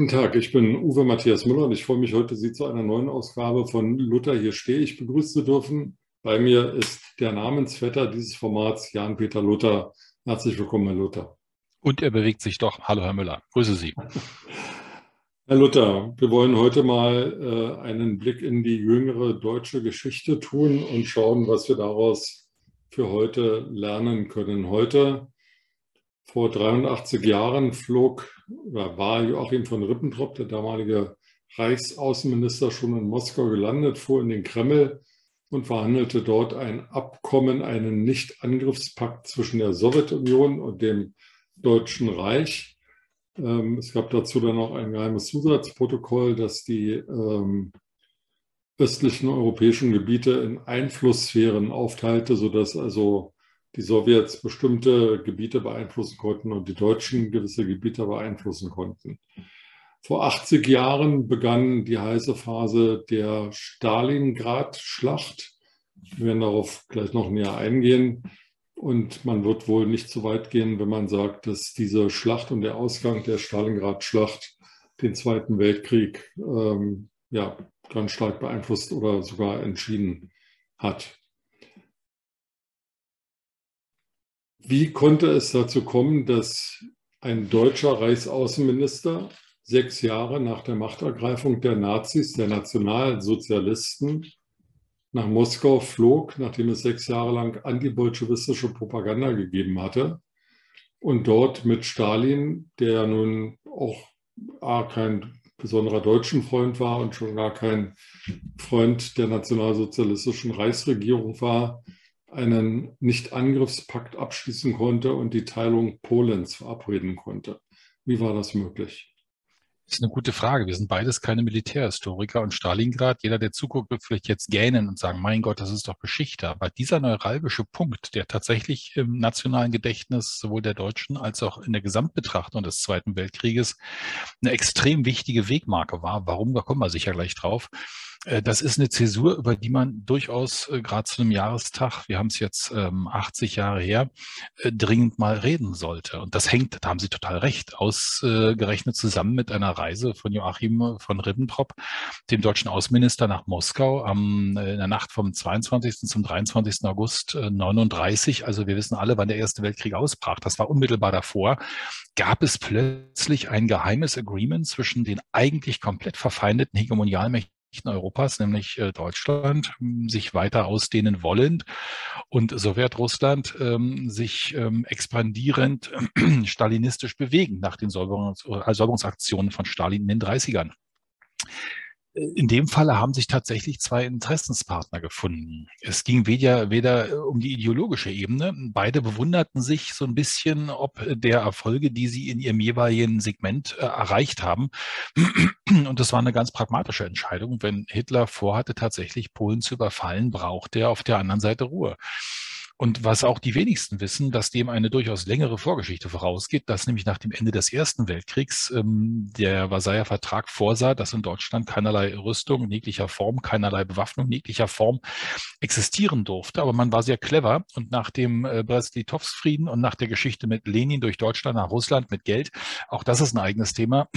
Guten Tag, ich bin Uwe Matthias Müller und ich freue mich heute, Sie zu einer neuen Ausgabe von Luther hier stehe ich begrüßen zu dürfen. Bei mir ist der Namensvetter dieses Formats, Jan-Peter Luther. Herzlich willkommen, Herr Luther. Und er bewegt sich doch. Hallo, Herr Müller. Grüße Sie. Herr Luther, wir wollen heute mal äh, einen Blick in die jüngere deutsche Geschichte tun und schauen, was wir daraus für heute lernen können. Heute vor 83 Jahren flog war Joachim von Ribbentrop, der damalige Reichsaußenminister, schon in Moskau gelandet, fuhr in den Kreml und verhandelte dort ein Abkommen, einen Nichtangriffspakt zwischen der Sowjetunion und dem Deutschen Reich. Ähm, es gab dazu dann noch ein geheimes Zusatzprotokoll, das die ähm, östlichen europäischen Gebiete in Einflusssphären aufteilte, sodass also die Sowjets bestimmte Gebiete beeinflussen konnten und die Deutschen gewisse Gebiete beeinflussen konnten. Vor 80 Jahren begann die heiße Phase der Stalingrad-Schlacht. Wir werden darauf gleich noch näher eingehen. Und man wird wohl nicht zu weit gehen, wenn man sagt, dass diese Schlacht und der Ausgang der Stalingrad-Schlacht den Zweiten Weltkrieg ähm, ja, ganz stark beeinflusst oder sogar entschieden hat. Wie konnte es dazu kommen, dass ein deutscher Reichsaußenminister sechs Jahre nach der Machtergreifung der Nazis, der Nationalsozialisten, nach Moskau flog, nachdem es sechs Jahre lang antibolschewistische Propaganda gegeben hatte und dort mit Stalin, der nun auch kein besonderer deutschen Freund war und schon gar kein Freund der nationalsozialistischen Reichsregierung war, einen Nicht-Angriffspakt abschließen konnte und die Teilung Polens verabreden konnte. Wie war das möglich? Das ist eine gute Frage. Wir sind beides keine Militärhistoriker und Stalingrad, jeder, der zuguckt, wird vielleicht jetzt gähnen und sagen, mein Gott, das ist doch Geschichte. Aber dieser neuralgische Punkt, der tatsächlich im nationalen Gedächtnis sowohl der Deutschen als auch in der Gesamtbetrachtung des Zweiten Weltkrieges eine extrem wichtige Wegmarke war. Warum, da kommen wir sicher gleich drauf das ist eine Zäsur, über die man durchaus äh, gerade zu einem Jahrestag, wir haben es jetzt ähm, 80 Jahre her, äh, dringend mal reden sollte. Und das hängt, da haben Sie total recht, ausgerechnet zusammen mit einer Reise von Joachim von Ribbentrop, dem deutschen Außenminister nach Moskau am, in der Nacht vom 22. zum 23. August 39. Also wir wissen alle, wann der Erste Weltkrieg ausbrach. Das war unmittelbar davor. Gab es plötzlich ein geheimes Agreement zwischen den eigentlich komplett verfeindeten Hegemonialmächten Europas, nämlich äh, Deutschland, sich weiter ausdehnen wollend und Sowjetrussland ähm, sich ähm, expandierend äh, stalinistisch bewegen nach den Säuberungs Säuberungsaktionen von Stalin in den 30ern in dem Falle haben sich tatsächlich zwei Interessenspartner gefunden. Es ging weder, weder äh, um die ideologische Ebene. Beide bewunderten sich so ein bisschen, ob der Erfolge, die sie in ihrem jeweiligen Segment äh, erreicht haben. Und das war eine ganz pragmatische Entscheidung. Wenn Hitler vorhatte, tatsächlich Polen zu überfallen, brauchte er auf der anderen Seite Ruhe. Und was auch die wenigsten wissen, dass dem eine durchaus längere Vorgeschichte vorausgeht, dass nämlich nach dem Ende des Ersten Weltkriegs ähm, der Versailler Vertrag vorsah, dass in Deutschland keinerlei Rüstung in jeglicher Form, keinerlei Bewaffnung in jeglicher Form existieren durfte. Aber man war sehr clever und nach dem äh, Brest-Litovsk-Frieden und nach der Geschichte mit Lenin durch Deutschland nach Russland mit Geld, auch das ist ein eigenes Thema,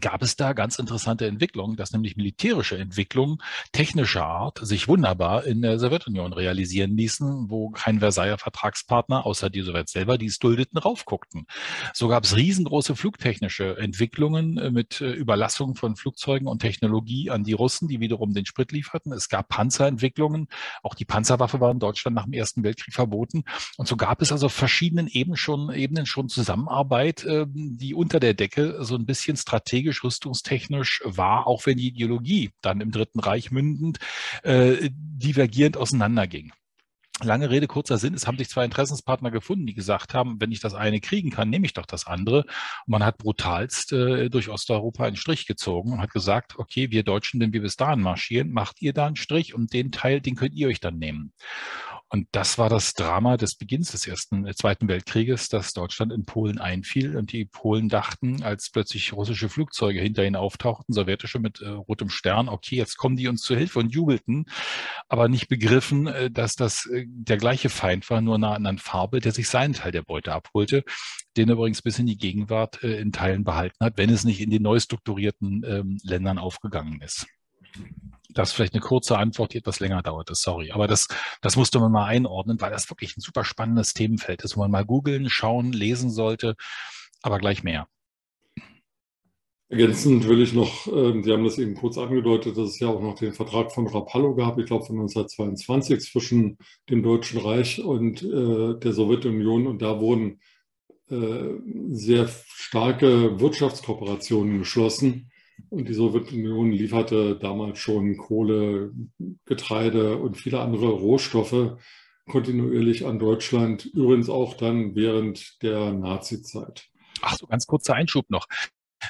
gab es da ganz interessante Entwicklungen, dass nämlich militärische Entwicklungen technischer Art sich wunderbar in der Sowjetunion realisieren ließen, wo kein Versailler Vertragspartner außer die Sowjet selber, die es duldeten, raufguckten. So gab es riesengroße flugtechnische Entwicklungen äh, mit äh, Überlassung von Flugzeugen und Technologie an die Russen, die wiederum den Sprit lieferten. Es gab Panzerentwicklungen. Auch die Panzerwaffe war in Deutschland nach dem Ersten Weltkrieg verboten. Und so gab es also verschiedenen Ebenen schon, Ebenen schon Zusammenarbeit, ähm, die unter der Decke so ein bisschen strategisch strategisch, rüstungstechnisch war, auch wenn die Ideologie dann im Dritten Reich mündend äh, divergierend auseinanderging. Lange Rede, kurzer Sinn, es haben sich zwei Interessenspartner gefunden, die gesagt haben, wenn ich das eine kriegen kann, nehme ich doch das andere. Und man hat brutalst äh, durch Osteuropa einen Strich gezogen und hat gesagt, okay, wir Deutschen, wenn wir bis dahin marschieren, macht ihr da einen Strich und den Teil, den könnt ihr euch dann nehmen. Und das war das Drama des Beginns des Ersten, äh, Zweiten Weltkrieges, dass Deutschland in Polen einfiel und die Polen dachten, als plötzlich russische Flugzeuge hinter ihnen auftauchten, sowjetische mit äh, rotem Stern, okay, jetzt kommen die uns zu Hilfe und jubelten, aber nicht begriffen, äh, dass das äh, der gleiche Feind war, nur nah an Farbe, der sich seinen Teil der Beute abholte, den übrigens bis in die Gegenwart äh, in Teilen behalten hat, wenn es nicht in den neu strukturierten ähm, Ländern aufgegangen ist. Das ist vielleicht eine kurze Antwort, die etwas länger dauerte, sorry. Aber das, das musste man mal einordnen, weil das wirklich ein super spannendes Themenfeld ist, wo man mal googeln, schauen, lesen sollte, aber gleich mehr. Ergänzend will ich noch, äh, Sie haben das eben kurz angedeutet, dass es ja auch noch den Vertrag von Rapallo gab, ich glaube von 1922 zwischen dem Deutschen Reich und äh, der Sowjetunion. Und da wurden äh, sehr starke Wirtschaftskooperationen geschlossen und die Sowjetunion lieferte damals schon Kohle, Getreide und viele andere Rohstoffe kontinuierlich an Deutschland, übrigens auch dann während der Nazizeit. Ach so, ganz kurzer Einschub noch.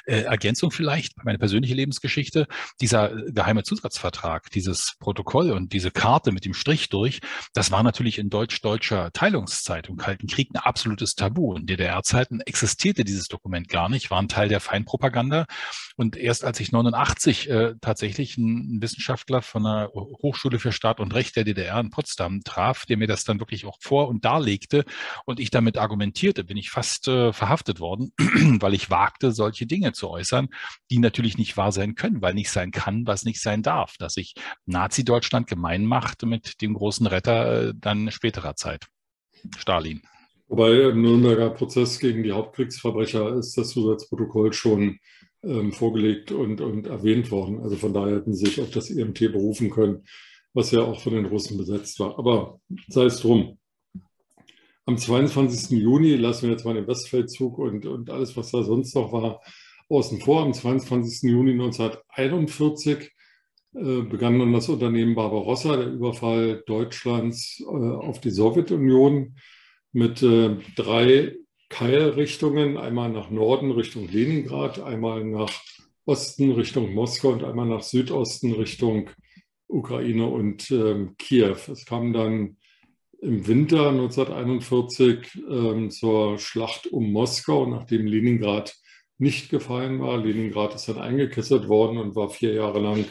Äh, Ergänzung vielleicht, meine persönliche Lebensgeschichte, dieser äh, geheime Zusatzvertrag, dieses Protokoll und diese Karte mit dem Strich durch, das war natürlich in deutsch-deutscher Teilungszeit im Kalten Krieg ein absolutes Tabu. In DDR-Zeiten existierte dieses Dokument gar nicht, war ein Teil der Feindpropaganda. Und erst als ich 89 äh, tatsächlich einen Wissenschaftler von der Hochschule für Staat und Recht der DDR in Potsdam traf, der mir das dann wirklich auch vor und darlegte und ich damit argumentierte, bin ich fast äh, verhaftet worden, weil ich wagte, solche Dinge Dinge zu äußern, die natürlich nicht wahr sein können, weil nicht sein kann, was nicht sein darf, dass sich Nazi-Deutschland gemein macht mit dem großen Retter äh, dann späterer Zeit, Stalin. Wobei im Nürnberger Prozess gegen die Hauptkriegsverbrecher ist das Zusatzprotokoll schon ähm, vorgelegt und, und erwähnt worden. Also von daher hätten sie sich auf das EMT berufen können, was ja auch von den Russen besetzt war. Aber sei es drum. Am 22. Juni lassen wir jetzt mal den Westfeldzug und, und alles, was da sonst noch war, außen vor. Am 22. Juni 1941 äh, begann dann das Unternehmen Barbarossa, der Überfall Deutschlands äh, auf die Sowjetunion mit äh, drei Keilrichtungen, einmal nach Norden Richtung Leningrad, einmal nach Osten Richtung Moskau und einmal nach Südosten Richtung Ukraine und ähm, Kiew. Es kam dann im Winter 1941 ähm, zur Schlacht um Moskau, nachdem Leningrad nicht gefallen war. Leningrad ist dann eingekesselt worden und war vier Jahre lang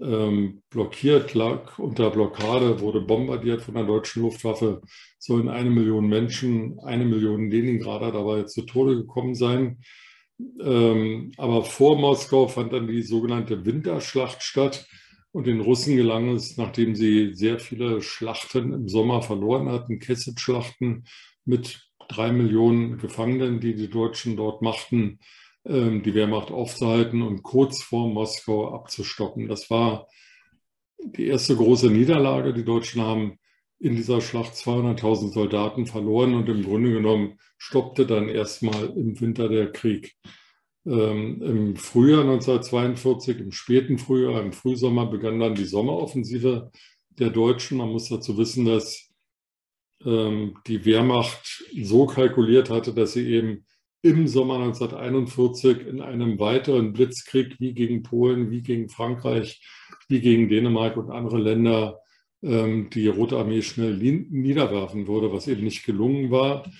ähm, blockiert, lag unter Blockade, wurde bombardiert von der deutschen Luftwaffe. Sollen eine Million Menschen, eine Million Leningrader dabei zu Tode gekommen sein. Ähm, aber vor Moskau fand dann die sogenannte Winterschlacht statt. Und den Russen gelang es, nachdem sie sehr viele Schlachten im Sommer verloren hatten, Kesselschlachten mit drei Millionen Gefangenen, die die Deutschen dort machten, ähm, die Wehrmacht aufzuhalten und kurz vor Moskau abzustoppen. Das war die erste große Niederlage. Die Deutschen haben in dieser Schlacht 200.000 Soldaten verloren und im Grunde genommen stoppte dann erstmal im Winter der Krieg. Ähm, Im Frühjahr 1942, im späten Frühjahr, im Frühsommer begann dann die Sommeroffensive der Deutschen. Man muss dazu wissen, dass die Wehrmacht so kalkuliert hatte, dass sie eben im Sommer 1941 in einem weiteren Blitzkrieg wie gegen Polen, wie gegen Frankreich, wie gegen Dänemark und andere Länder ähm, die Rote Armee schnell niederwerfen würde, was eben nicht gelungen war.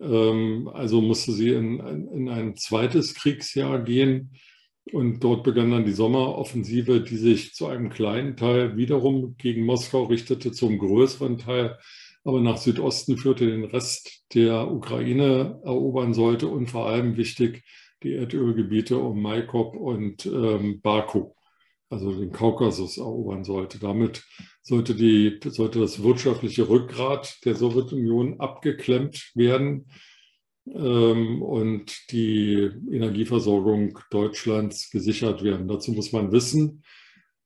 Ähm, also musste sie in, in ein zweites Kriegsjahr gehen. Und dort begann dann die Sommeroffensive, die sich zu einem kleinen Teil wiederum gegen Moskau richtete, zum größeren Teil aber nach Südosten führte, den Rest der Ukraine erobern sollte und vor allem wichtig die Erdölgebiete um Maikop und ähm, Baku, also den Kaukasus erobern sollte. Damit sollte, die, sollte das wirtschaftliche Rückgrat der Sowjetunion abgeklemmt werden ähm, und die Energieversorgung Deutschlands gesichert werden. Dazu muss man wissen,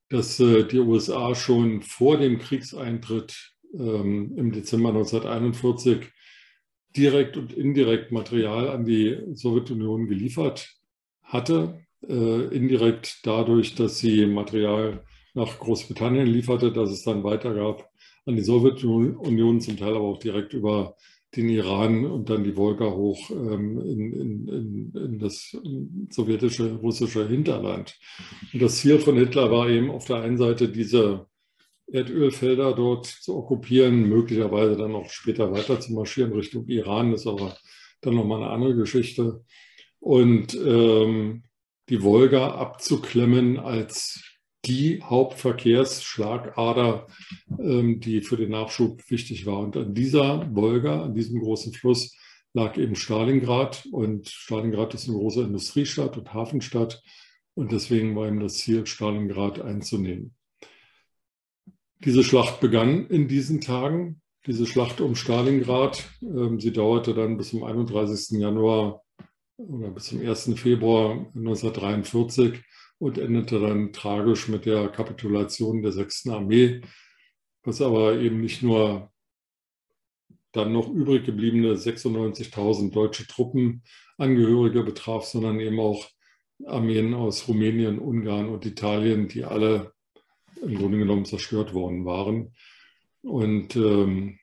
dass äh, die USA schon vor dem Kriegseintritt ähm, im Dezember 1941 direkt und indirekt Material an die Sowjetunion geliefert hatte. Äh, indirekt dadurch, dass sie Material nach Großbritannien lieferte, dass es dann weitergab an die Sowjetunion, zum Teil aber auch direkt über den Iran und dann die Wolga hoch ähm, in, in, in, in, das sowjetische, russische Hinterland. Und das Ziel von Hitler war eben auf der einen Seite diese Erdölfelder dort zu okkupieren, möglicherweise dann auch später weiter zu marschieren Richtung Iran, ist aber dann nochmal eine andere Geschichte. Und ähm, die Wolga abzuklemmen als die Hauptverkehrsschlagader, ähm, die für den Nachschub wichtig war. Und an dieser Wolga, an diesem großen Fluss, lag eben Stalingrad. Und Stalingrad ist eine große Industriestadt und Hafenstadt. Und deswegen war ihm das Ziel, Stalingrad einzunehmen. Diese Schlacht begann in diesen Tagen, diese Schlacht um Stalingrad. Ähm, sie dauerte dann bis zum 31. Januar oder bis zum 1. Februar 1943 und endete dann tragisch mit der Kapitulation der 6. Armee, was aber eben nicht nur dann noch übrig gebliebene 96.000 deutsche Truppenangehörige betraf, sondern eben auch Armeen aus Rumänien, Ungarn und Italien, die alle im Grunde genommen zerstört worden waren. Und ähm,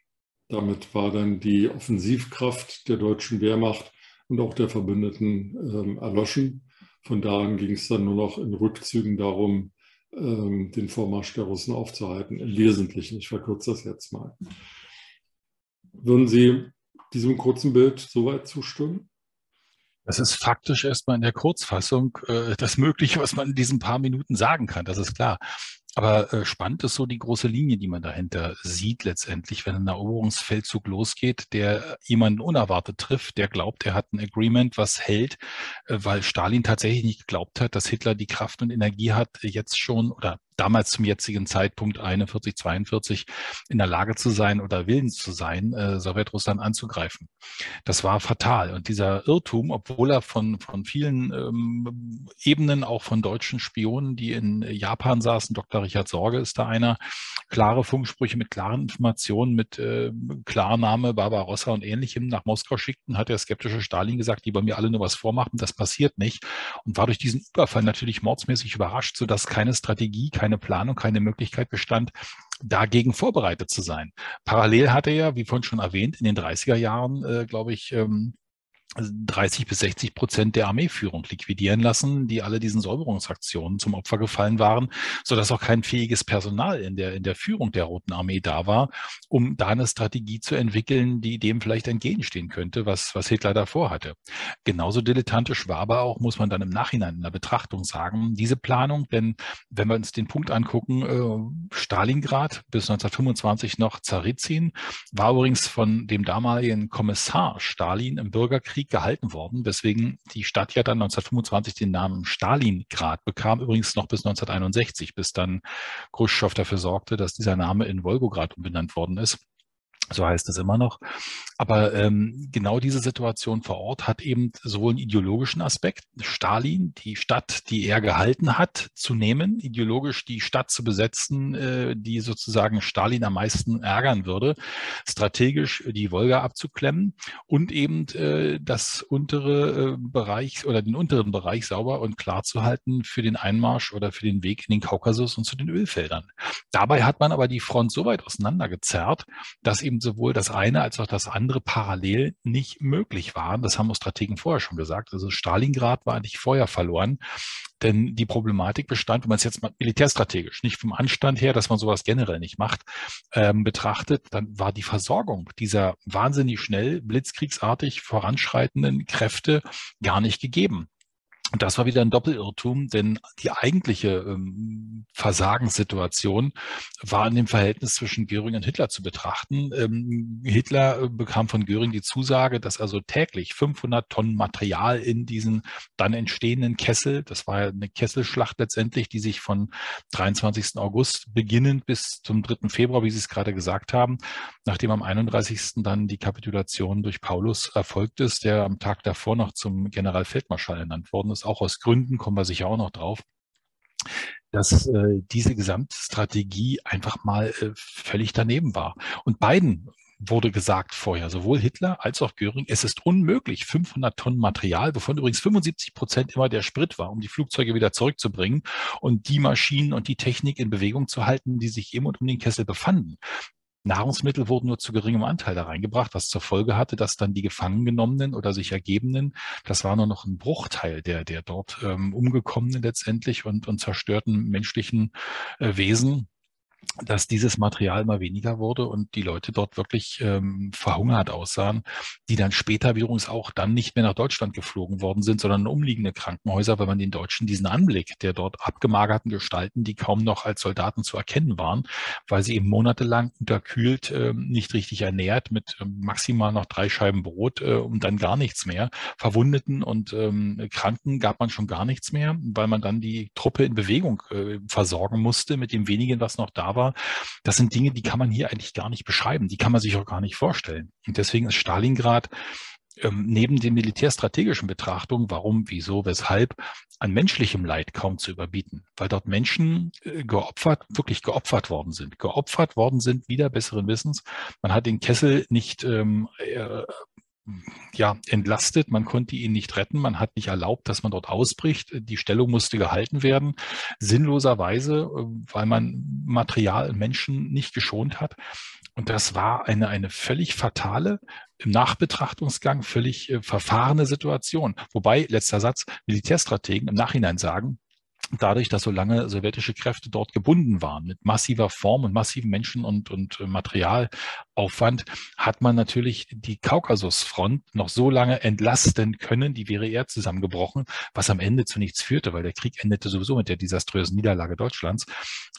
damit war dann die Offensivkraft der deutschen Wehrmacht und auch der Verbündeten ähm, erloschen. Von da an ging es dann nur noch in Rückzügen darum, ähm, den Vormarsch der Russen aufzuhalten. Im Wesentlichen, ich verkürze das jetzt mal. Würden Sie diesem kurzen Bild soweit zustimmen? Das ist faktisch erstmal in der Kurzfassung äh, das Mögliche, was man in diesen paar Minuten sagen kann, das ist klar. Aber äh, spannend ist so die große Linie, die man dahinter sieht letztendlich, wenn ein Eroberungsfeldzug losgeht, der jemanden unerwartet trifft, der glaubt, er hat ein Agreement, was hält, äh, weil Stalin tatsächlich nicht geglaubt hat, dass Hitler die Kraft und Energie hat, jetzt schon oder damals zum jetzigen Zeitpunkt 41, 42 in der Lage zu sein oder willens zu sein, äh, Sowjetrussland anzugreifen. Das war fatal. Und dieser Irrtum, obwohl er von, von vielen ähm, Ebenen, auch von deutschen Spionen, die in Japan saßen, Dr. Richard Sorge ist da einer, klare Funksprüche mit klaren Informationen, mit äh, Klarname Barbarossa und ähnlichem nach Moskau schickten, hat der skeptische Stalin gesagt, die bei mir alle nur was vormachen, das passiert nicht. Und war durch diesen Überfall natürlich mordsmäßig überrascht, sodass keine Strategie, keine keine Planung, keine Möglichkeit bestand, dagegen vorbereitet zu sein. Parallel hatte er, wie vorhin schon erwähnt, in den 30er Jahren, äh, glaube ich, ähm, 30 bis 60 Prozent der Armeeführung liquidieren lassen, die alle diesen Säuberungsaktionen zum Opfer gefallen waren, so dass auch kein fähiges Personal in der, in der Führung der Roten Armee da war, um da eine Strategie zu entwickeln, die dem vielleicht entgegenstehen könnte, was, was Hitler davor hatte. Genauso dilettantisch war aber auch, muss man dann im Nachhinein in der Betrachtung sagen, diese Planung, denn wenn wir uns den Punkt angucken, äh, Stalingrad bis 1925 noch Zarizin, war übrigens von dem damaligen Kommissar Stalin im Bürgerkrieg Krieg gehalten worden, weswegen die Stadt ja dann 1925 den Namen Stalingrad bekam, übrigens noch bis 1961, bis dann Khrushchev dafür sorgte, dass dieser Name in Wolgograd umbenannt worden ist. So heißt es immer noch. Aber ähm, genau diese Situation vor Ort hat eben sowohl einen ideologischen Aspekt, Stalin, die Stadt, die er gehalten hat, zu nehmen, ideologisch die Stadt zu besetzen, äh, die sozusagen Stalin am meisten ärgern würde, strategisch die Wolga abzuklemmen und eben äh, das untere äh, Bereich oder den unteren Bereich sauber und klar zu halten für den Einmarsch oder für den Weg in den Kaukasus und zu den Ölfeldern. Dabei hat man aber die Front so weit auseinandergezerrt, dass eben sowohl das eine als auch das andere parallel nicht möglich waren. Das haben uns Strategen vorher schon gesagt. Also Stalingrad war eigentlich vorher verloren. Denn die Problematik bestand, wenn man es jetzt mal militärstrategisch, nicht vom Anstand her, dass man sowas generell nicht macht, ähm, betrachtet, dann war die Versorgung dieser wahnsinnig schnell, blitzkriegsartig voranschreitenden Kräfte gar nicht gegeben. Und das war wieder ein Doppelirrtum, denn die eigentliche ähm, Versagenssituation war in dem Verhältnis zwischen Göring und Hitler zu betrachten. Ähm, Hitler äh, bekam von Göring die Zusage, dass also täglich 500 Tonnen Material in diesen dann entstehenden Kessel, das war eine Kesselschlacht letztendlich, die sich von 23. August beginnend bis zum 3. Februar, wie Sie es gerade gesagt haben, nachdem am 31. dann die Kapitulation durch Paulus erfolgt ist, der am Tag davor noch zum Generalfeldmarschall ernannt worden ist ist, auch aus Gründen, kommen wir sicher auch noch drauf, dass äh, diese Gesamtstrategie einfach mal äh, völlig daneben war. Und beiden wurde gesagt vorher, sowohl Hitler als auch Göring, es ist unmöglich, 500 Tonnen Material, wovon übrigens 75 Prozent immer der Sprit war, um die Flugzeuge wieder zurückzubringen und die Maschinen und die Technik in Bewegung zu halten, die sich im und um den Kessel befanden. Nahrungsmittel wurden nur zu geringem Anteil da reingebracht, was zur Folge hatte, dass dann die gefangen genommenen oder sich ergebenen, das war nur noch ein Bruchteil der, der dort ähm, umgekommenen letztendlich und, und zerstörten menschlichen äh, Wesen dass dieses Material immer weniger wurde und die Leute dort wirklich ähm, verhungert aussahen, die dann später wiederum auch dann nicht mehr nach Deutschland geflogen worden sind, sondern in umliegende Krankenhäuser, weil man den Deutschen diesen Anblick der dort abgemagerten Gestalten, die kaum noch als Soldaten zu erkennen waren, weil sie eben monatelang unterkühlt, äh, nicht richtig ernährt, mit äh, maximal noch drei Scheiben Brot äh, und dann gar nichts mehr. Verwundeten und ähm, Kranken gab man schon gar nichts mehr, weil man dann die Truppe in Bewegung äh, versorgen musste mit dem wenigen, was noch da war, das sind Dinge, die kann man hier eigentlich gar nicht beschreiben, die kann man sich auch gar nicht vorstellen. Und deswegen ist Stalingrad ähm, neben den militärstrategischen Betrachtungen, warum, wieso, weshalb, an menschlichem Leid kaum zu überbieten, weil dort Menschen äh, geopfert, wirklich geopfert worden sind, geopfert worden sind, wieder besseren Wissens. Man hat den Kessel nicht ähm, äh, ja, entlastet. Man konnte ihn nicht retten. Man hat nicht erlaubt, dass man dort ausbricht. Die Stellung musste gehalten werden. Sinnloserweise, äh, weil man Material Menschen nicht geschont hat. Und das war eine, eine völlig fatale, im Nachbetrachtungsgang völlig äh, verfahrene Situation. Wobei, letzter Satz, Militärstrategen im Nachhinein sagen, dadurch, dass so lange sowjetische Kräfte dort gebunden waren, mit massiver Form und massiven Menschen- und, und äh, Materialaufwand, hat man natürlich die Kaukasusfront noch so lange entlasten können, die wäre eher zusammengebrochen, was am Ende zu nichts führte, weil der Krieg endete sowieso mit der desaströsen Niederlage Deutschlands.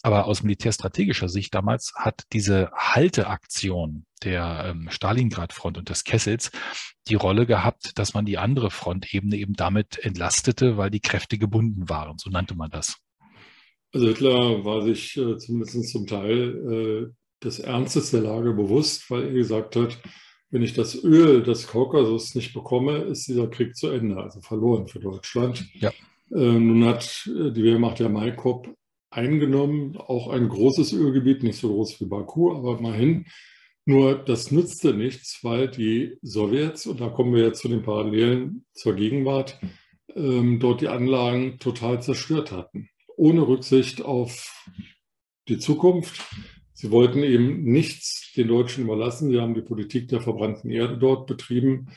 Aber aus militärstrategischer Sicht damals hat diese Halteaktion der ähm, Stalingrad-Front und des Kessels die Rolle gehabt, dass man die andere Frontebene eben damit entlastete, weil die Kräfte gebunden waren. So nannte man das. Also Hitler war sich äh, zumindest zum Teil äh, des Ernstes der Lage bewusst, weil er gesagt hat, wenn ich das Öl des Kaukasus nicht bekomme, ist dieser Krieg zu Ende, also verloren für Deutschland. Ja. Äh, nun hat äh, die Wehrmacht der Maikop eingenommen, auch ein großes Ölgebiet, nicht so groß wie Baku, aber immerhin nur das nützte nichts, weil die Sowjets, und da kommen wir jetzt zu den Parallelen zur Gegenwart, ähm, dort die Anlagen total zerstört hatten, ohne Rücksicht auf die Zukunft. Sie wollten eben nichts den Deutschen überlassen. Sie haben die Politik der verbrannten Erde dort betrieben.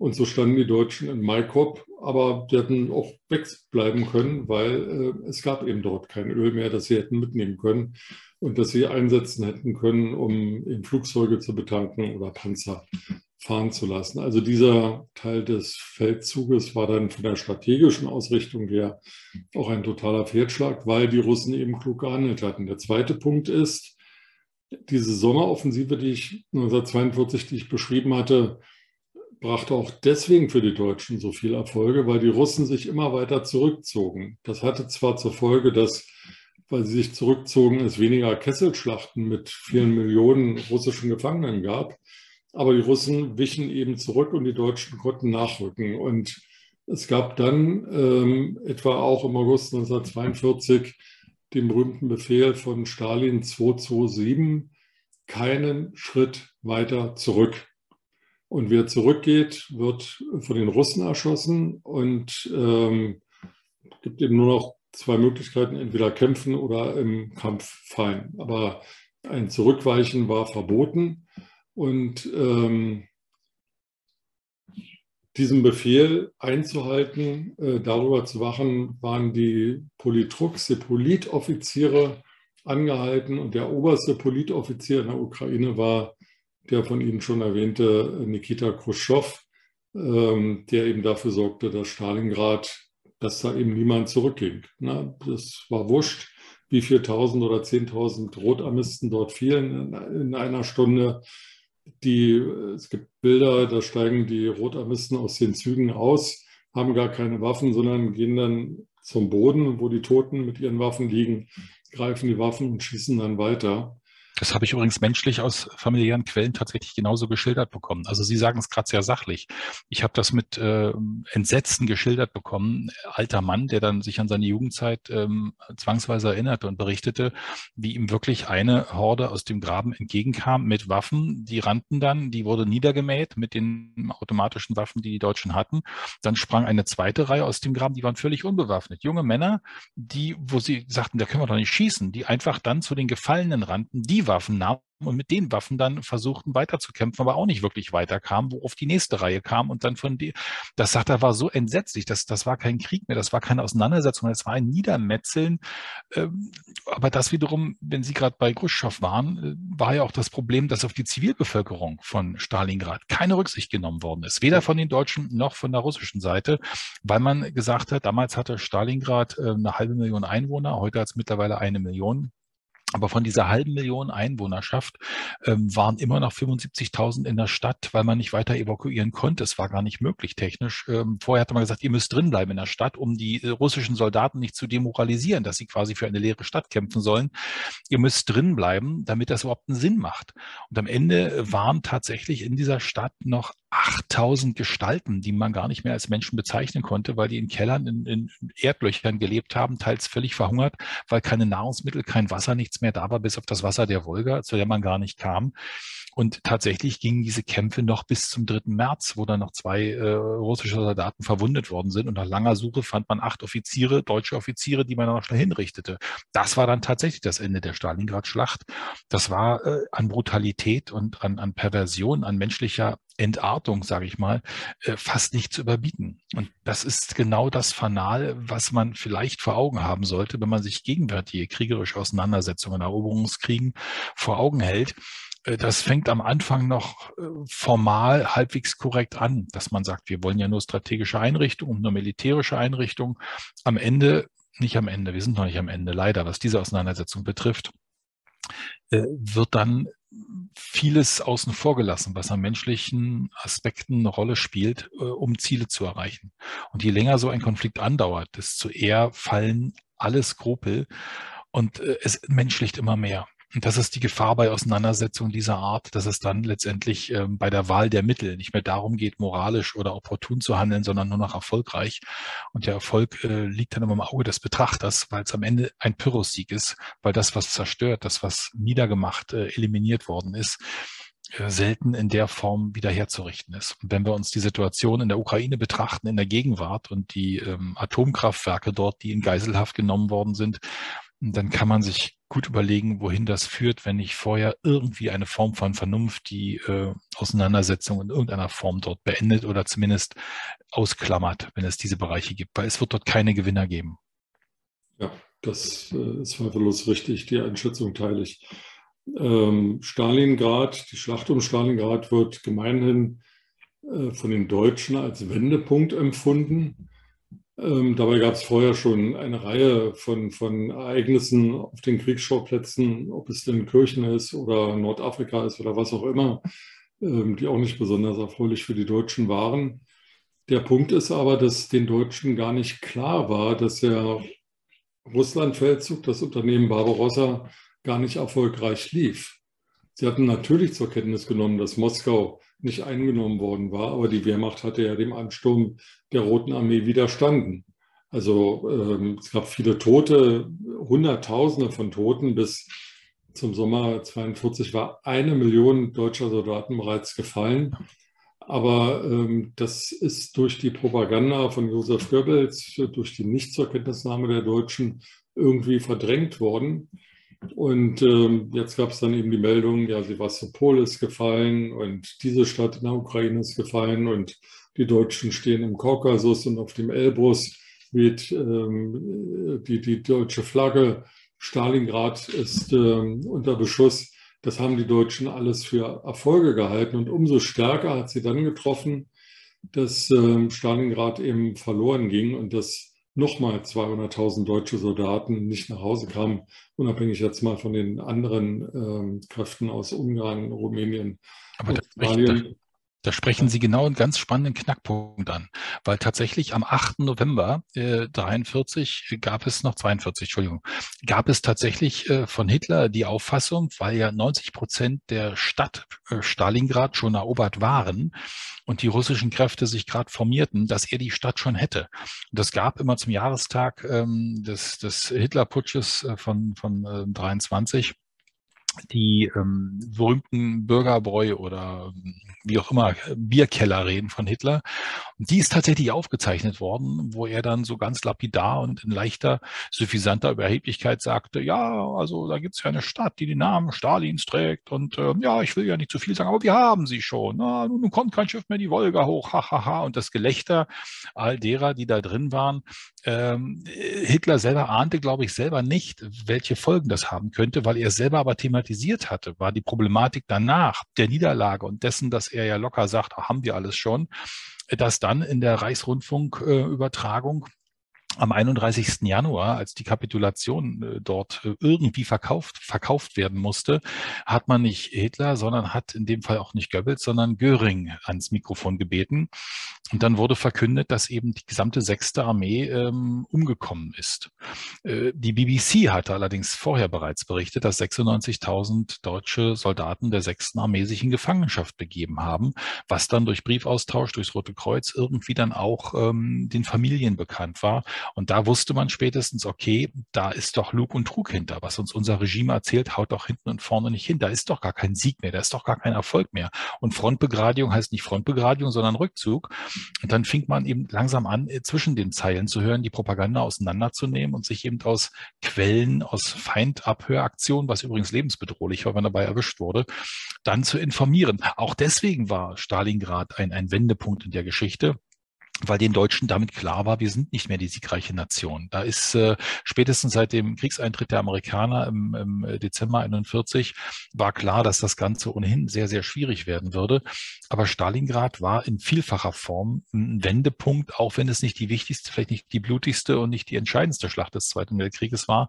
Und so standen die Deutschen in Maikop, aber die hätten auch wegbleiben können, weil äh, es gab eben dort kein Öl mehr, das sie hätten mitnehmen können und das sie einsetzen hätten können, um in Flugzeuge zu betanken oder Panzer fahren zu lassen. Also dieser Teil des Feldzuges war dann von der strategischen Ausrichtung her auch ein totaler Fehlschlag, weil die Russen eben klug gehandelt hatten. Der zweite Punkt ist, diese Sommeroffensive, die ich 1942, die ich beschrieben hatte, brachte auch deswegen für die Deutschen so viel Erfolge, weil die Russen sich immer weiter zurückzogen. Das hatte zwar zur Folge, dass weil sie sich zurückzogen, es weniger Kesselschlachten mit vielen Millionen russischen Gefangenen gab. Aber die Russen wichen eben zurück und die Deutschen konnten nachrücken. Und es gab dann ähm, etwa auch im August 1942 den berühmten Befehl von Stalin 227, keinen Schritt weiter zurück. Und wer zurückgeht, wird von den Russen erschossen. Und ähm, gibt eben nur noch zwei Möglichkeiten, entweder kämpfen oder im Kampf fallen. Aber ein Zurückweichen war verboten. Und ähm, diesem Befehl einzuhalten, äh, darüber zu wachen, waren die Politruks, die Politoffiziere angehalten. Und der oberste Politoffizier in der Ukraine war der von Ihnen schon erwähnte Nikita Khrushchev, ähm, der eben dafür sorgte, dass Stalingrad dass da eben niemand zurückging. Na, das war wurscht, wie viel tausend oder zehntausend Rotarmisten dort fielen in, in, einer Stunde. Die, es gibt Bilder, da steigen die Rotarmisten aus den Zügen aus, haben gar keine Waffen, sondern gehen dann zum Boden, wo die Toten mit ihren Waffen liegen, greifen die Waffen und schießen dann weiter. Das habe ich übrigens menschlich aus familiären Quellen tatsächlich genauso geschildert bekommen. Also Sie sagen es gerade sehr sachlich. Ich habe das mit äh, Entsetzen geschildert bekommen. Alter Mann, der dann sich an seine Jugendzeit ähm, zwangsweise erinnerte und berichtete, wie ihm wirklich eine Horde aus dem Graben entgegenkam mit Waffen. Die rannten dann, die wurde niedergemäht mit den automatischen Waffen, die die Deutschen hatten. Dann sprang eine zweite Reihe aus dem Graben, die waren völlig unbewaffnet. Junge Männer, die, wo sie sagten, da können wir doch nicht schießen, die einfach dann zu den Gefallenen rannten, die Waffen nahmen und mit den Waffen dann versuchten weiterzukämpfen, aber auch nicht wirklich weiterkamen, worauf die nächste Reihe kam und dann von die, das sagt er, war so entsetzlich, das, das war kein Krieg mehr, das war keine Auseinandersetzung, das war ein Niedermetzeln. Ähm, aber das wiederum, wenn Sie gerade bei Khrushchev waren, äh, war ja auch das Problem, dass auf die Zivilbevölkerung von Stalingrad keine Rücksicht genommen worden ist, weder von den Deutschen noch von der russischen Seite, weil man gesagt hat, damals hatte Stalingrad äh, eine halbe Million Einwohner, heute hat es mittlerweile eine Million. Aber von dieser halben Million Einwohnerschaft ähm, waren immer noch 75.000 in der Stadt, weil man nicht weiter evakuieren konnte. Es war gar nicht möglich technisch. Ähm, vorher hatte man gesagt, ihr müsst drinbleiben in der Stadt, um die äh, russischen Soldaten nicht zu demoralisieren, dass sie quasi für eine leere Stadt kämpfen sollen. Ihr müsst drinbleiben, damit das überhaupt einen Sinn macht. Und am Ende waren tatsächlich in dieser Stadt noch 8000 Gestalten, die man gar nicht mehr als Menschen bezeichnen konnte, weil die in Kellern, in, in Erdlöchern gelebt haben, teils völlig verhungert, weil keine Nahrungsmittel, kein Wasser, nichts mehr da war, bis auf das Wasser der Wolga, zu der man gar nicht kam. Und tatsächlich gingen diese Kämpfe noch bis zum 3. März, wo dann noch zwei äh, russische Soldaten verwundet worden sind. Und nach langer Suche fand man acht Offiziere, deutsche Offiziere, die man dann noch schnell hinrichtete. Das war dann tatsächlich das Ende der Stalingrad-Schlacht. Das war äh, an Brutalität und an, an Perversion, an menschlicher Entartung, sage ich mal, äh, fast nicht zu überbieten. Und das ist genau das Fanal, was man vielleicht vor Augen haben sollte, wenn man sich gegenwärtige kriegerische Auseinandersetzungen, Eroberungskriegen vor Augen hält. Äh, das fängt am Anfang noch äh, formal halbwegs korrekt an, dass man sagt, wir wollen ja nur strategische Einrichtungen, nur militärische Einrichtungen. Am Ende, nicht am Ende, wir sind noch nicht am Ende, leider, was diese Auseinandersetzung betrifft, wird dann vieles außen vor gelassen, was an menschlichen Aspekten eine Rolle spielt, äh, um Ziele zu erreichen. Und je länger so ein Konflikt andauert, desto eher fallen alle Skrupel und äh, es menschlicht immer mehr. Und das ist die Gefahr bei Auseinandersetzungen dieser Art, dass es dann letztendlich ähm, bei der Wahl der Mittel nicht mehr darum geht, moralisch oder opportun zu handeln, sondern nur noch erfolgreich. Und der Erfolg äh, liegt dann immer im Auge des Betrachters, weil es am Ende ein Pyrrhussieg ist, weil das, was zerstört, das, was niedergemacht, äh, eliminiert worden ist, äh, selten in der Form wieder herzurichten ist. Und wenn wir uns die Situation in der Ukraine betrachten, in der Gegenwart und die ähm, Atomkraftwerke dort, die in Geiselhaft genommen worden sind, dann kann man sich gut überlegen, wohin das führt, wenn nicht vorher irgendwie eine Form von Vernunft die äh, Auseinandersetzung in irgendeiner Form dort beendet oder zumindest ausklammert, wenn es diese Bereiche gibt, weil es wird dort keine Gewinner geben. Ja, das äh, ist zweifellos richtig, die Einschätzung teile ich. Ähm, Stalingrad, die Schlacht um Stalingrad wird gemeinhin äh, von den Deutschen als Wendepunkt empfunden. Ähm, dabei gab es vorher schon eine Reihe von, von Ereignissen auf den Kriegsschauplätzen, ob es denn Kirchen ist oder Nordafrika ist oder was auch immer, ähm, die auch nicht besonders erfreulich für die Deutschen waren. Der Punkt ist aber, dass den Deutschen gar nicht klar war, dass der Russlandfeldzug, das Unternehmen Barbarossa, gar nicht erfolgreich lief. Sie hatten natürlich zur Kenntnis genommen, dass Moskau nicht eingenommen worden war, aber die Wehrmacht hatte ja dem Ansturm der Roten Armee widerstanden. Also ähm, es gab viele Tote, Hunderttausende von Toten. Bis zum Sommer 42 war eine Million deutscher Soldaten bereits gefallen. Aber ähm, das ist durch die Propaganda von Josef Goebbels, durch die Nicht-zur-Kenntnisnahme der Deutschen irgendwie verdrängt worden. Und ähm, jetzt gab es dann eben die Meldung, ja, Sevastopol ist gefallen und diese Stadt in der Ukraine ist gefallen und die Deutschen stehen im Kaukasus und auf dem Elbrus weht ähm, die, die deutsche Flagge. Stalingrad ist ähm, unter Beschuss. Das haben die Deutschen alles für Erfolge gehalten und umso stärker hat sie dann getroffen, dass ähm, Stalingrad eben verloren ging und dass nochmal 200.000 deutsche Soldaten nicht nach Hause kamen, unabhängig jetzt mal von den anderen ähm, Kräften aus Ungarn, Rumänien, Aber Australien. Da sprechen Sie genau einen ganz spannenden Knackpunkt an, weil tatsächlich am 8. November äh, 43 gab es noch 42, Entschuldigung, gab es tatsächlich äh, von Hitler die Auffassung, weil ja 90 Prozent der Stadt äh, Stalingrad schon erobert waren und die russischen Kräfte sich gerade formierten, dass er die Stadt schon hätte. Und das gab immer zum Jahrestag ähm, des, des Hitlerputsches äh, von, von äh, 23 die ähm, berühmten Bürgerbräu oder wie auch immer, Bierkeller reden von Hitler. Und die ist tatsächlich aufgezeichnet worden, wo er dann so ganz lapidar und in leichter, suffisanter Überheblichkeit sagte, ja, also da gibt es ja eine Stadt, die den Namen Stalins trägt und äh, ja, ich will ja nicht zu viel sagen, aber wir haben sie schon. Na, nun kommt kein Schiff mehr die Wolga hoch, hahaha. Ha, ha. Und das Gelächter all derer, die da drin waren, ähm, Hitler selber ahnte, glaube ich, selber nicht, welche Folgen das haben könnte, weil er selber aber thematisiert hatte, war die Problematik danach der Niederlage und dessen, dass er ja locker sagt, ach, haben wir alles schon, dass dann in der Reichsrundfunkübertragung äh, am 31. Januar, als die Kapitulation äh, dort äh, irgendwie verkauft, verkauft werden musste, hat man nicht Hitler, sondern hat in dem Fall auch nicht Goebbels, sondern Göring ans Mikrofon gebeten. Und dann wurde verkündet, dass eben die gesamte sechste Armee ähm, umgekommen ist. Äh, die BBC hatte allerdings vorher bereits berichtet, dass 96.000 deutsche Soldaten der sechsten Armee sich in Gefangenschaft begeben haben, was dann durch Briefaustausch durchs Rote Kreuz irgendwie dann auch ähm, den Familien bekannt war. Und da wusste man spätestens, okay, da ist doch Lug und Trug hinter. Was uns unser Regime erzählt, haut doch hinten und vorne nicht hin. Da ist doch gar kein Sieg mehr, da ist doch gar kein Erfolg mehr. Und Frontbegradigung heißt nicht Frontbegradigung, sondern Rückzug. Und dann fing man eben langsam an, äh, zwischen den Zeilen zu hören, die Propaganda auseinanderzunehmen und sich eben aus Quellen, aus Feindabhöraktionen, was übrigens lebensbedrohlich war, wenn dabei erwischt wurde, dann zu informieren. Auch deswegen war Stalingrad ein, ein Wendepunkt in der Geschichte weil den Deutschen damit klar war, wir sind nicht mehr die siegreiche Nation. Da ist äh, spätestens seit dem Kriegseintritt der Amerikaner im, im Dezember 41 war klar, dass das Ganze ohnehin sehr, sehr schwierig werden würde. Aber Stalingrad war in vielfacher Form ein Wendepunkt, auch wenn es nicht die wichtigste, vielleicht nicht die blutigste und nicht die entscheidendste Schlacht des Zweiten Weltkrieges war.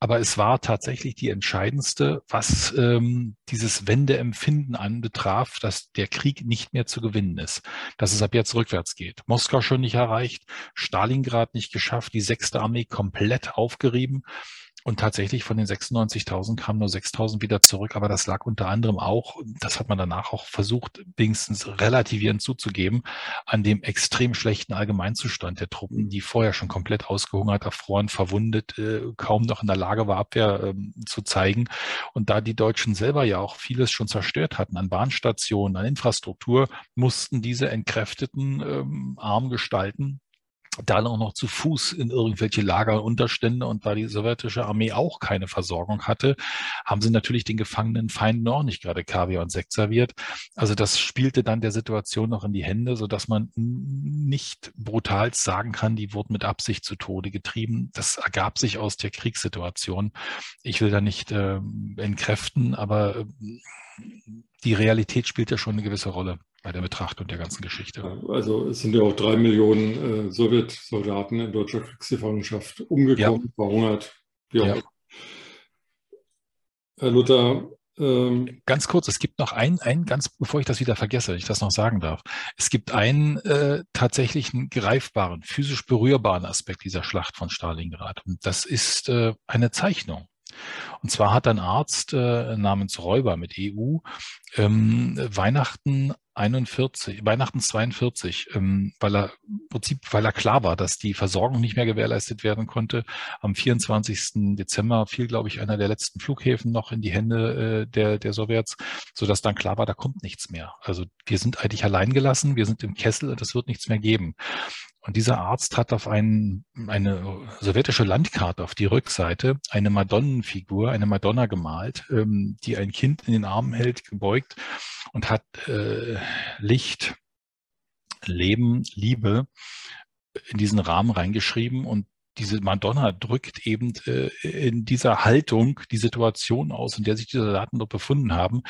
Aber es war tatsächlich die entscheidendste, was ähm, dieses Wendeempfinden anbetraf, dass der Krieg nicht mehr zu gewinnen ist, dass es ab jetzt rückwärts geht. Moskau Moskau schon nicht erreicht, Stalingrad nicht geschafft, die sechste Armee komplett aufgerieben. Und tatsächlich von den 96.000 kamen nur 6.000 wieder zurück. Aber das lag unter anderem auch, das hat man danach auch versucht, wenigstens relativierend zuzugeben, an dem extrem schlechten Allgemeinzustand der Truppen, die vorher schon komplett ausgehungert, erfroren, verwundet, äh, kaum noch in der Lage war, Abwehr ähm, zu zeigen. Und da die Deutschen selber ja auch vieles schon zerstört hatten an Bahnstationen, an Infrastruktur, mussten diese entkräfteten ähm, arm gestalten dann auch noch zu Fuß in irgendwelche Lager und Unterstände und da die sowjetische Armee auch keine Versorgung hatte, haben sie natürlich den gefangenen Feinden auch nicht gerade Kaviar und Sekt serviert. Also das spielte dann der Situation noch in die Hände, so dass man nicht brutal sagen kann, die wurden mit Absicht zu Tode getrieben. Das ergab sich aus der Kriegssituation. Ich will da nicht äh, entkräften, aber äh, die Realität spielt ja schon eine gewisse Rolle bei der Betrachtung der ganzen Geschichte. Also es sind ja auch drei Millionen äh, Sowjetsoldaten in deutscher Kriegsgefangenschaft umgekommen, ja. verhungert. Ja. Herr Luther. Ähm, ganz kurz, es gibt noch einen, einen, ganz bevor ich das wieder vergesse, wenn ich das noch sagen darf. Es gibt einen äh, tatsächlichen greifbaren, physisch berührbaren Aspekt dieser Schlacht von Stalingrad. Und das ist äh, eine Zeichnung. Und zwar hat ein Arzt äh, namens Räuber mit EU ähm, Weihnachten 41, Weihnachten 42, ähm, weil er im Prinzip, weil er klar war, dass die Versorgung nicht mehr gewährleistet werden konnte. Am 24. Dezember fiel, glaube ich, einer der letzten Flughäfen noch in die Hände äh, der, der Sowjets, sodass dann klar war, da kommt nichts mehr. Also wir sind eigentlich allein gelassen, wir sind im Kessel und es wird nichts mehr geben. Und dieser Arzt hat auf ein, eine sowjetische Landkarte auf die Rückseite eine Madonnenfigur, eine Madonna gemalt, ähm, die ein Kind in den Armen hält, gebeugt und hat äh, Licht, Leben, Liebe in diesen Rahmen reingeschrieben und diese Madonna drückt eben äh, in dieser Haltung die Situation aus, in der sich die Soldaten dort befunden haben.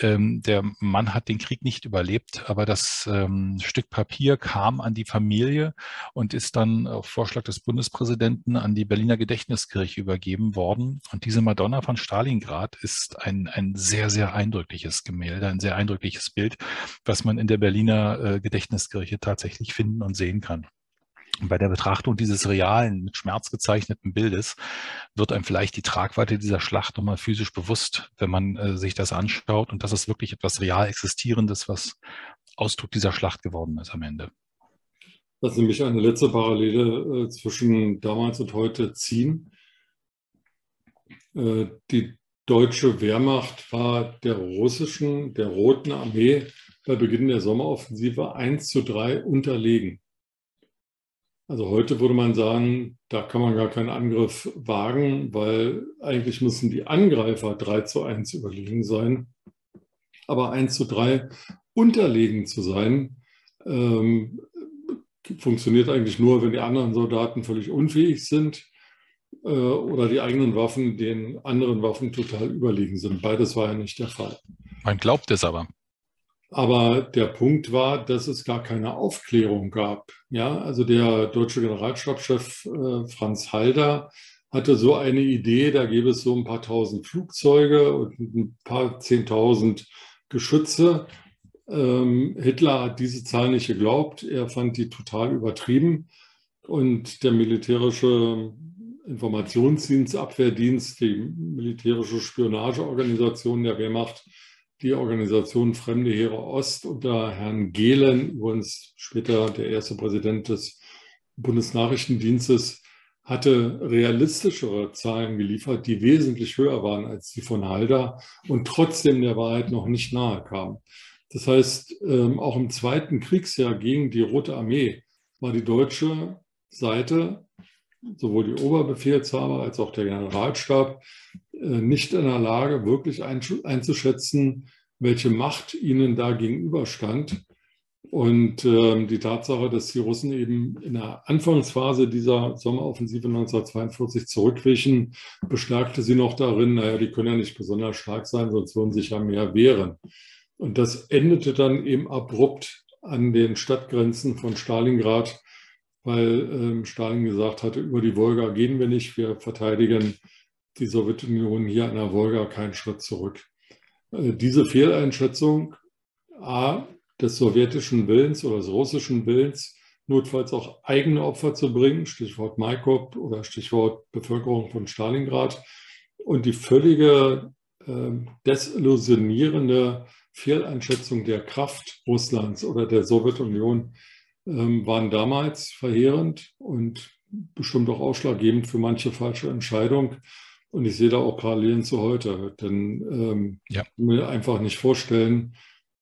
Ähm, der Mann hat den Krieg nicht überlebt, aber das ähm, Stück Papier kam an die Familie und ist dann auf Vorschlag des Bundespräsidenten an die Berliner Gedächtniskirche übergeben worden. Und diese Madonna von Stalingrad ist ein, ein sehr, sehr eindrückliches Gemälde, ein sehr eindrückliches Bild, was man in der Berliner äh, Gedächtniskirche tatsächlich finden und sehen kann. Bei der Betrachtung dieses realen, mit Schmerz gezeichneten Bildes wird einem vielleicht die Tragweite dieser Schlacht nochmal physisch bewusst, wenn man äh, sich das anschaut. Und das ist wirklich etwas real Existierendes, was Ausdruck dieser Schlacht geworden ist am Ende. Sie mich eine letzte Parallele äh, zwischen damals und heute ziehen. Äh, die deutsche Wehrmacht war der russischen, der Roten Armee bei Beginn der Sommeroffensive 1 zu 3 unterlegen. Also heute würde man sagen, da kann man gar keinen Angriff wagen, weil eigentlich müssen die Angreifer 3 zu 1 überlegen sein. Aber 1 zu 3 unterlegen zu sein, ähm, funktioniert eigentlich nur, wenn die anderen Soldaten völlig unfähig sind äh, oder die eigenen Waffen den anderen Waffen total überlegen sind. Beides war ja nicht der Fall. Man glaubt es aber. Aber der Punkt war, dass es gar keine Aufklärung gab. Ja, also der deutsche Generalstabschef äh, Franz Halder hatte so eine Idee, da gäbe es so ein paar tausend Flugzeuge und ein paar zehntausend Geschütze. Ähm, Hitler hat diese Zahl nicht geglaubt. Er fand die total übertrieben. Und der militärische Informationsdienst, Abwehrdienst, die militärische Spionageorganisation der Wehrmacht, die Organisation Fremde Heere Ost unter Herrn Gehlen, übrigens später der erste Präsident des Bundesnachrichtendienstes, hatte realistischere Zahlen geliefert, die wesentlich höher waren als die von Halder und trotzdem der Wahrheit noch nicht nahe kamen. Das heißt, ähm, auch im zweiten Kriegsjahr gegen die Rote Armee war die deutsche Seite, sowohl die Oberbefehlshaber als auch der Generalstab, nicht in der Lage, wirklich einzuschätzen, welche Macht ihnen da gegenüberstand. Und äh, die Tatsache, dass die Russen eben in der Anfangsphase dieser Sommeroffensive 1942 zurückwichen, bestärkte sie noch darin, naja, die können ja nicht besonders stark sein, sonst würden sich ja mehr wehren. Und das endete dann eben abrupt an den Stadtgrenzen von Stalingrad, weil ähm, Stalin gesagt hatte, über die Wolga gehen wir nicht, wir verteidigen die Sowjetunion hier an der Wolga keinen Schritt zurück. Äh, diese Fehleinschätzung A, des sowjetischen Willens oder des russischen Willens, notfalls auch eigene Opfer zu bringen, Stichwort Maikop oder Stichwort Bevölkerung von Stalingrad, und die völlige äh, desillusionierende Fehleinschätzung der Kraft Russlands oder der Sowjetunion ähm, waren damals verheerend und bestimmt auch ausschlaggebend für manche falsche Entscheidung. Und ich sehe da auch Parallelen zu heute, denn ähm, ja. ich mir einfach nicht vorstellen,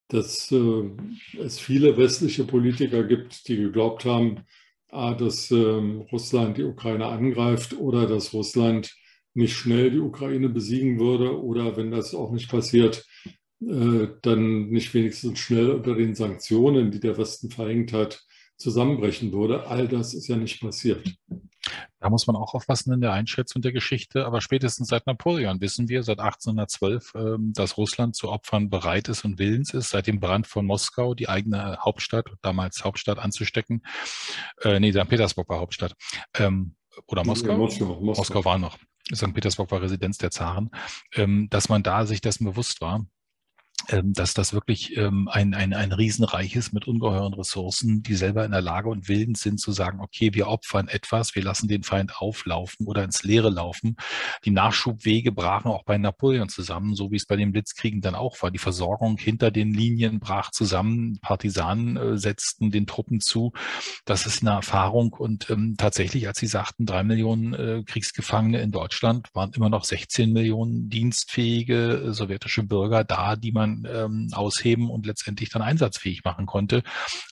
dass äh, es viele westliche Politiker gibt, die geglaubt haben, A, dass ähm, Russland die Ukraine angreift oder dass Russland nicht schnell die Ukraine besiegen würde oder wenn das auch nicht passiert, äh, dann nicht wenigstens schnell unter den Sanktionen, die der Westen verhängt hat, zusammenbrechen würde. All das ist ja nicht passiert. Da muss man auch aufpassen in der Einschätzung der Geschichte. Aber spätestens seit Napoleon wissen wir, seit 1812, ähm, dass Russland zu Opfern bereit ist und willens ist, seit dem Brand von Moskau die eigene Hauptstadt, damals Hauptstadt anzustecken. Äh, nee, St. Petersburg war Hauptstadt. Ähm, oder Moskau? Ja, Moskau, Moskau. Moskau war noch. St. Petersburg war Residenz der Zaren, ähm, dass man da sich dessen bewusst war dass das wirklich ähm, ein, ein, ein Riesenreich ist mit ungeheuren Ressourcen, die selber in der Lage und willens sind zu sagen, okay, wir opfern etwas, wir lassen den Feind auflaufen oder ins Leere laufen. Die Nachschubwege brachen auch bei Napoleon zusammen, so wie es bei den Blitzkriegen dann auch war. Die Versorgung hinter den Linien brach zusammen, Partisanen äh, setzten den Truppen zu. Das ist eine Erfahrung und ähm, tatsächlich, als sie sagten, drei Millionen äh, Kriegsgefangene in Deutschland, waren immer noch 16 Millionen dienstfähige äh, sowjetische Bürger da, die man man ähm, ausheben und letztendlich dann einsatzfähig machen konnte.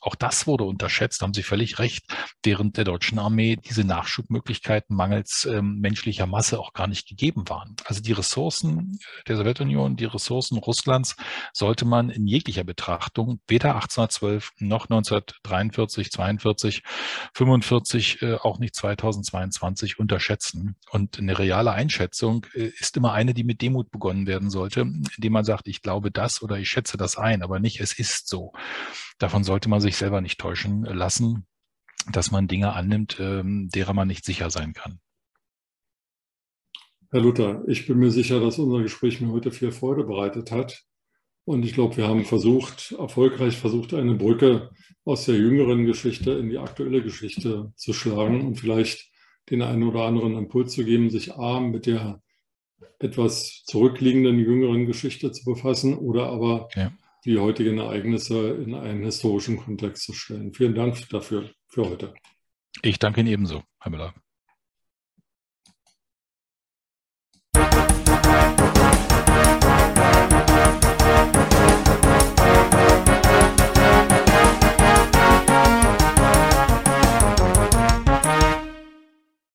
Auch das wurde unterschätzt, haben Sie völlig recht, während der deutschen Armee diese Nachschubmöglichkeiten mangels ähm, menschlicher Masse auch gar nicht gegeben waren. Also die Ressourcen der Sowjetunion, die Ressourcen Russlands sollte man in jeglicher Betrachtung weder 1812 noch 1943, 42, 45, äh, auch nicht 2022 unterschätzen. Und eine reale Einschätzung äh, ist immer eine, die mit Demut begonnen werden sollte, indem man sagt, ich glaube das das oder ich schätze das ein, aber nicht, es ist so. Davon sollte man sich selber nicht täuschen lassen, dass man Dinge annimmt, ähm, derer man nicht sicher sein kann. Herr Luther, ich bin mir sicher, dass unser Gespräch mir heute viel Freude bereitet hat. Und ich glaube, wir haben versucht, erfolgreich versucht, eine Brücke aus der jüngeren Geschichte in die aktuelle Geschichte zu schlagen und vielleicht den einen oder anderen Impuls zu geben, sich A mit der etwas zurückliegenden jüngeren Geschichte zu befassen oder aber ja. die heutigen Ereignisse in einen historischen Kontext zu stellen. Vielen Dank dafür für heute. Ich danke Ihnen ebenso, Herr Müller.